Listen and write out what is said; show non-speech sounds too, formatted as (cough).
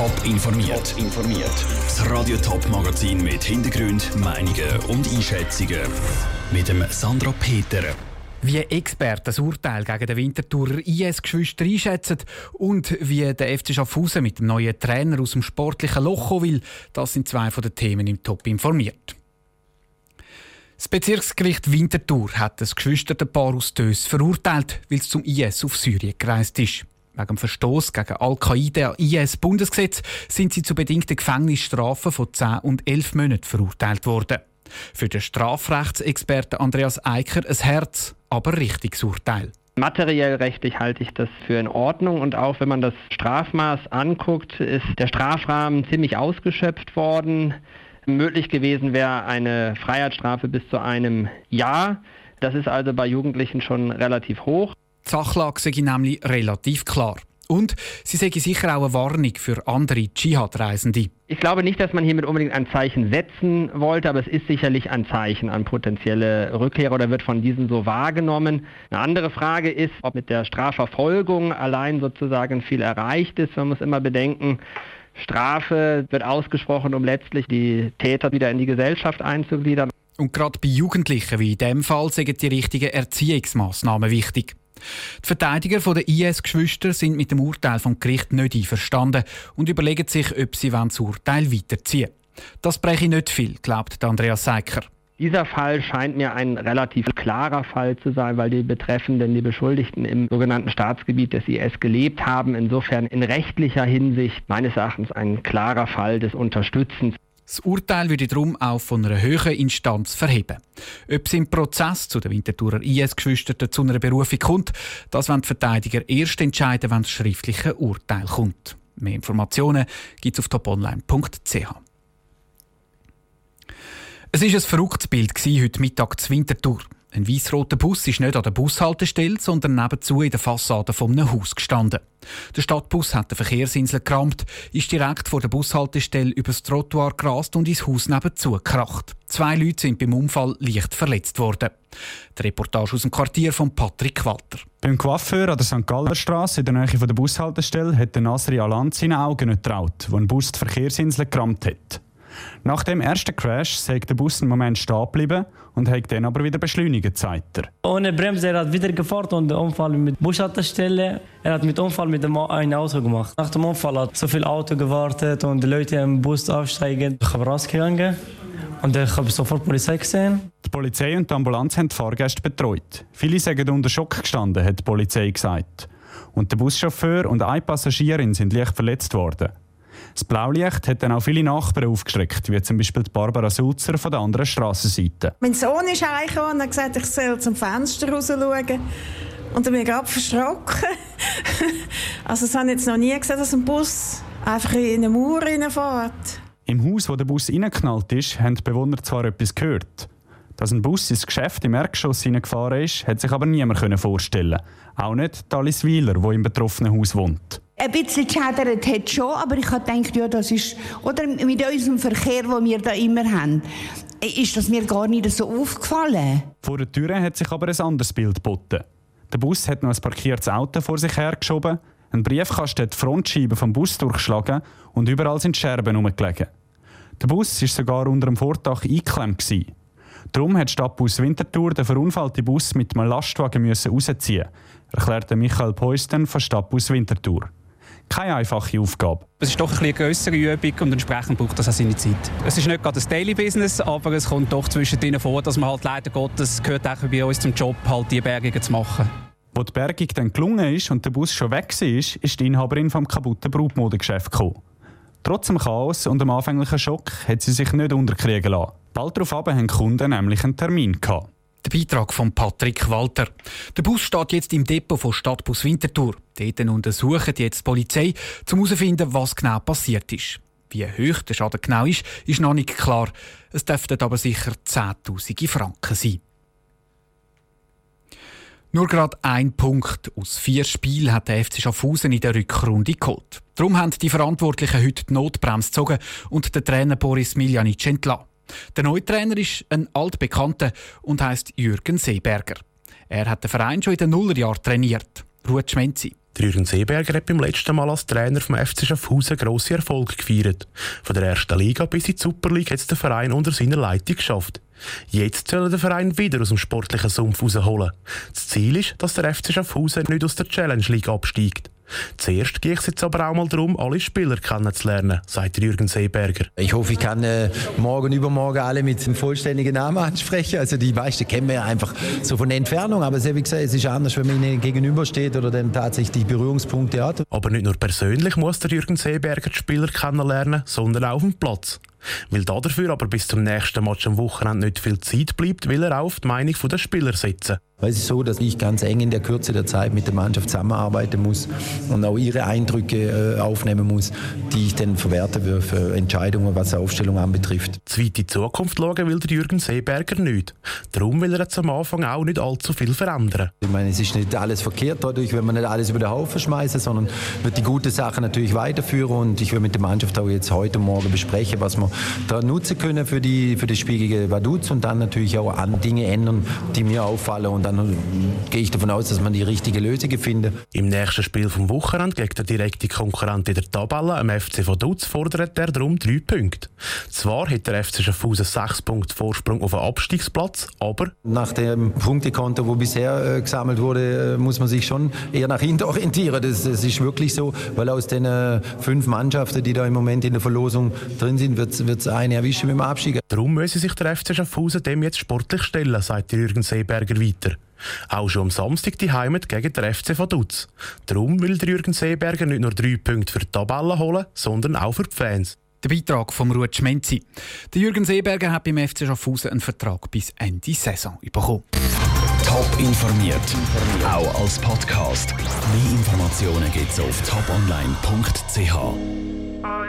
Top informiert. informiert. Das Radio Top Magazin mit Hintergrund, Meinungen und Einschätzungen mit dem Sandra Peter. Wie Experten das Urteil gegen den Winterthurer IS-Geschwister einschätzen und wie der FC Schaffhausen mit dem neuen Trainer aus dem sportlichen Loch will, das sind zwei von den Themen im Top informiert. Das Bezirksgericht Winterthur hat das Geschwisterpaar aus Dös verurteilt, weil es zum IS auf Syrien gereist ist. Wegen Verstoß gegen Al-Qaida-IS-Bundesgesetz sind sie zu bedingten Gefängnisstrafen von 10 und 11 Monaten verurteilt worden. Für den Strafrechtsexperten Andreas Eicher ein Herz, aber richtiges Urteil. Materiell rechtlich halte ich das für in Ordnung und auch wenn man das Strafmaß anguckt, ist der Strafrahmen ziemlich ausgeschöpft worden. Möglich gewesen wäre eine Freiheitsstrafe bis zu einem Jahr. Das ist also bei Jugendlichen schon relativ hoch. Die Sachlage sei nämlich relativ klar. Und sie sei sicher auch eine Warnung für andere Dschihad-Reisende. Ich glaube nicht, dass man hiermit unbedingt ein Zeichen setzen wollte, aber es ist sicherlich ein Zeichen an potenzielle Rückkehrer oder wird von diesen so wahrgenommen. Eine andere Frage ist, ob mit der Strafverfolgung allein sozusagen viel erreicht ist. Man muss immer bedenken, Strafe wird ausgesprochen, um letztlich die Täter wieder in die Gesellschaft einzugliedern. Und gerade bei Jugendlichen wie in diesem Fall sind die richtigen Erziehungsmaßnahmen wichtig. Die Verteidiger der IS-Geschwister sind mit dem Urteil vom Gericht nicht einverstanden und überlegen sich, ob sie das Urteil weiterziehen Das breche nicht viel, glaubt Andreas Seiker. Dieser Fall scheint mir ein relativ klarer Fall zu sein, weil die Betreffenden, die Beschuldigten im sogenannten Staatsgebiet des IS gelebt haben. Insofern in rechtlicher Hinsicht meines Erachtens ein klarer Fall des Unterstützens. Das Urteil würde darum auch von einer höheren Instanz verheben. Ob es im Prozess zu den Winterthurer IS-Geschwisterten zu einer Berufung kommt, das wollen die Verteidiger erst entscheiden, wenn das schriftliche Urteil kommt. Mehr Informationen gibt es auf toponline.ch. Es war ein verrücktes Bild heute Mittag zu Winterthur. Ein weißroter Bus ist nicht an der Bushaltestelle, sondern nebenzu in der Fassade von einem Haus gestanden. Der Stadtbus hat die Verkehrsinsel gerammt, ist direkt vor der Bushaltestelle übers Trottoir gerast und ins Haus nebenzu gekracht. Zwei Leute sind beim Unfall leicht verletzt worden. Die Reportage aus dem Quartier von Patrick Walter. Beim Coiffeur an der St. Galler Straße in der Nähe der Bushaltestelle hat der Nasri Aland seine Augen nicht traut, als ein Bus die Verkehrsinsel gerammt hat. Nach dem ersten Crash sei der Bus einen Moment stehen geblieben und hat dann aber wieder beschleunigt, sagt er. Ohne Bremse, er hat wieder gefahren und den Unfall mit Bushaltestelle. Er hat mit Unfall mit dem ein Auto gemacht. Nach dem Unfall hat so viel Auto gewartet und die Leute im Bus aufsteigen. Ich habe rausgegangen und ich habe sofort die Polizei gesehen. Die Polizei und die Ambulanz haben die Fahrgäste betreut. Viele sind unter Schock gestanden, hat die Polizei gesagt. Und der Buschauffeur und eine Passagierin sind leicht verletzt worden. Das Blaulicht hat dann auch viele Nachbarn aufgeschreckt, wie zum Beispiel Barbara Sulzer von der anderen Strassenseite. Mein Sohn ist reingekommen und hat gesagt, ich soll zum Fenster raus schauen. Und ich bin gerade verschrocken. (laughs) also das habe ich jetzt noch nie gesehen, dass ein Bus einfach in eine Mauer reinfährt. Im Haus, wo der Bus reingeknallt ist, haben die Bewohner zwar etwas gehört. Dass ein Bus ins Geschäft im Erdgeschoss hineingefahren ist, hat sich aber niemand vorstellen Auch nicht Alice Wieler, wo im betroffenen Haus wohnt. Ein bisschen geschädert hat schon, aber ich habe gedacht, ja, das ist, oder mit unserem Verkehr, den wir da immer haben, ist das mir gar nicht so aufgefallen. Vor der Tür hat sich aber ein anderes Bild geboten. Der Bus hat noch ein parkiertes Auto vor sich hergeschoben, ein Briefkasten hat die Frontscheibe vom Bus durchgeschlagen und überall sind Scherben herumgelegen. Der Bus war sogar unter dem Vordach eingeklemmt. Darum hat Stadtbus Winterthur den verunfallten Bus mit einem Lastwagen rausziehen erklärte Michael Peusten von Stadtbus Winterthur keine einfache Aufgabe. Es ist doch eine größere Übung und entsprechend braucht das auch seine Zeit. Es ist nicht gerade ein Daily Business, aber es kommt doch zwischendrin vor, dass man halt leider Gottes gehört auch bei uns zum Job, halt die Bergungen zu machen. Wo die Bergung dann gelungen ist und der Bus schon weg war, ist die Inhaberin vom kaputten Brutmodegeschäft gekommen. Trotz dem Chaos und dem anfänglichen Schock hat sie sich nicht unterkriegen lassen. Bald darauf haben die Kunden nämlich einen Termin gehabt. Der Beitrag von Patrick Walter. Der Bus steht jetzt im Depot von Stadtbus Winterthur. Dort untersuchen jetzt die Polizei, um herauszufinden, was genau passiert ist. Wie hoch der Schaden genau ist, ist noch nicht klar. Es dürften aber sicher Zehntausende Franken sein. Nur gerade ein Punkt aus vier Spielen hat der FC Schaffhausen in der Rückrunde geholt. Darum haben die Verantwortlichen heute die Notbremse gezogen und den Trainer Boris Miljanic entlassen. Der neue Trainer ist ein altbekannter und heißt Jürgen Seeberger. Er hat den Verein schon in den Nullerjahren trainiert. Ruhe Schmenzi. Der Jürgen Seeberger hat beim letzten Mal als Trainer vom FC Schaffhausen grosse Erfolge gefeiert. Von der ersten Liga bis in die Super League hat es der Verein unter seiner Leitung geschafft. Jetzt soll er den Verein wieder aus dem sportlichen Sumpf rausholen. Das Ziel ist, dass der FC Schaffhausen nicht aus der Challenge League absteigt. Zuerst geht es jetzt aber auch mal darum, alle Spieler kennenzulernen, sagt Jürgen Seeberger. Ich hoffe, ich kann äh, morgen, übermorgen alle mit dem vollständigen Namen ansprechen. Also die meisten kennen wir ja einfach so von der Entfernung. Aber wie gesagt, es ist anders, wenn man ihnen gegenübersteht oder dann tatsächlich Berührungspunkte hat. Aber nicht nur persönlich muss der Jürgen Seeberger die Spieler kennenlernen, sondern auch auf dem Platz. Weil dafür aber bis zum nächsten Match am Wochenende nicht viel Zeit bleibt, will er auf die Meinung der Spieler setzen. Es ist so, dass ich ganz eng in der Kürze der Zeit mit der Mannschaft zusammenarbeiten muss und auch ihre Eindrücke äh, aufnehmen muss, die ich dann verwerten will für Entscheidungen, was die Aufstellung anbetrifft. Zweite Zukunft schauen will der Jürgen Seeberger nicht. Darum will er jetzt am Anfang auch nicht allzu viel verändern. Ich meine, es ist nicht alles verkehrt dadurch, wenn man nicht alles über den Haufen schmeißen, sondern wird die gute Sache natürlich weiterführen und ich will mit der Mannschaft auch jetzt heute morgen besprechen, was wir da nutzen können für, die, für das Spiel gegen Vaduz und dann natürlich auch an Dinge ändern, die mir auffallen und dann gehe ich davon aus, dass man die richtige Lösung findet. Im nächsten Spiel vom Wochenende gegen den direkten Konkurrent in der Tabelle, am FC von Dutz, fordert er darum drei Punkte. Zwar hat der FC Schaffhausen sechs Punkte Vorsprung auf den Abstiegsplatz, aber... Nach dem Punktekonto, wo bisher äh, gesammelt wurde, äh, muss man sich schon eher nach hinten (laughs) orientieren. Das, das ist wirklich so, weil aus den äh, fünf Mannschaften, die da im Moment in der Verlosung drin sind, wird es eine erwischen mit dem Abstieg. Darum müsse sich der FC Schaffhausen dem jetzt sportlich stellen, sagt Jürgen Seeberger weiter. Auch schon am Samstag die Heimat gegen den FC Vaduz. Darum will der Jürgen Seeberger nicht nur drei Punkte für die Tabelle holen, sondern auch für die Fans. Der Beitrag von Ruud Schmenzi. Der Jürgen Seeberger hat beim FC Schaffhausen einen Vertrag bis Ende Saison bekommen. Top informiert, auch als Podcast. Mehr Informationen gibt es auf toponline.ch.